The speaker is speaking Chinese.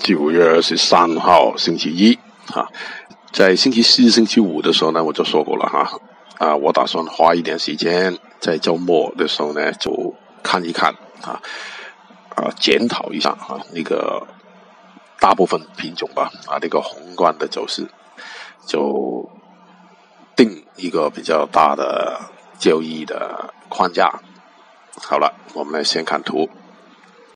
九月二十三号星期一啊，在星期四、星期五的时候呢，我就说过了哈啊，我打算花一点时间在周末的时候呢，就看一看啊啊，检讨一下啊那个大部分品种吧啊，那个宏观的走势，就定一个比较大的交易的框架。好了，我们来先看图。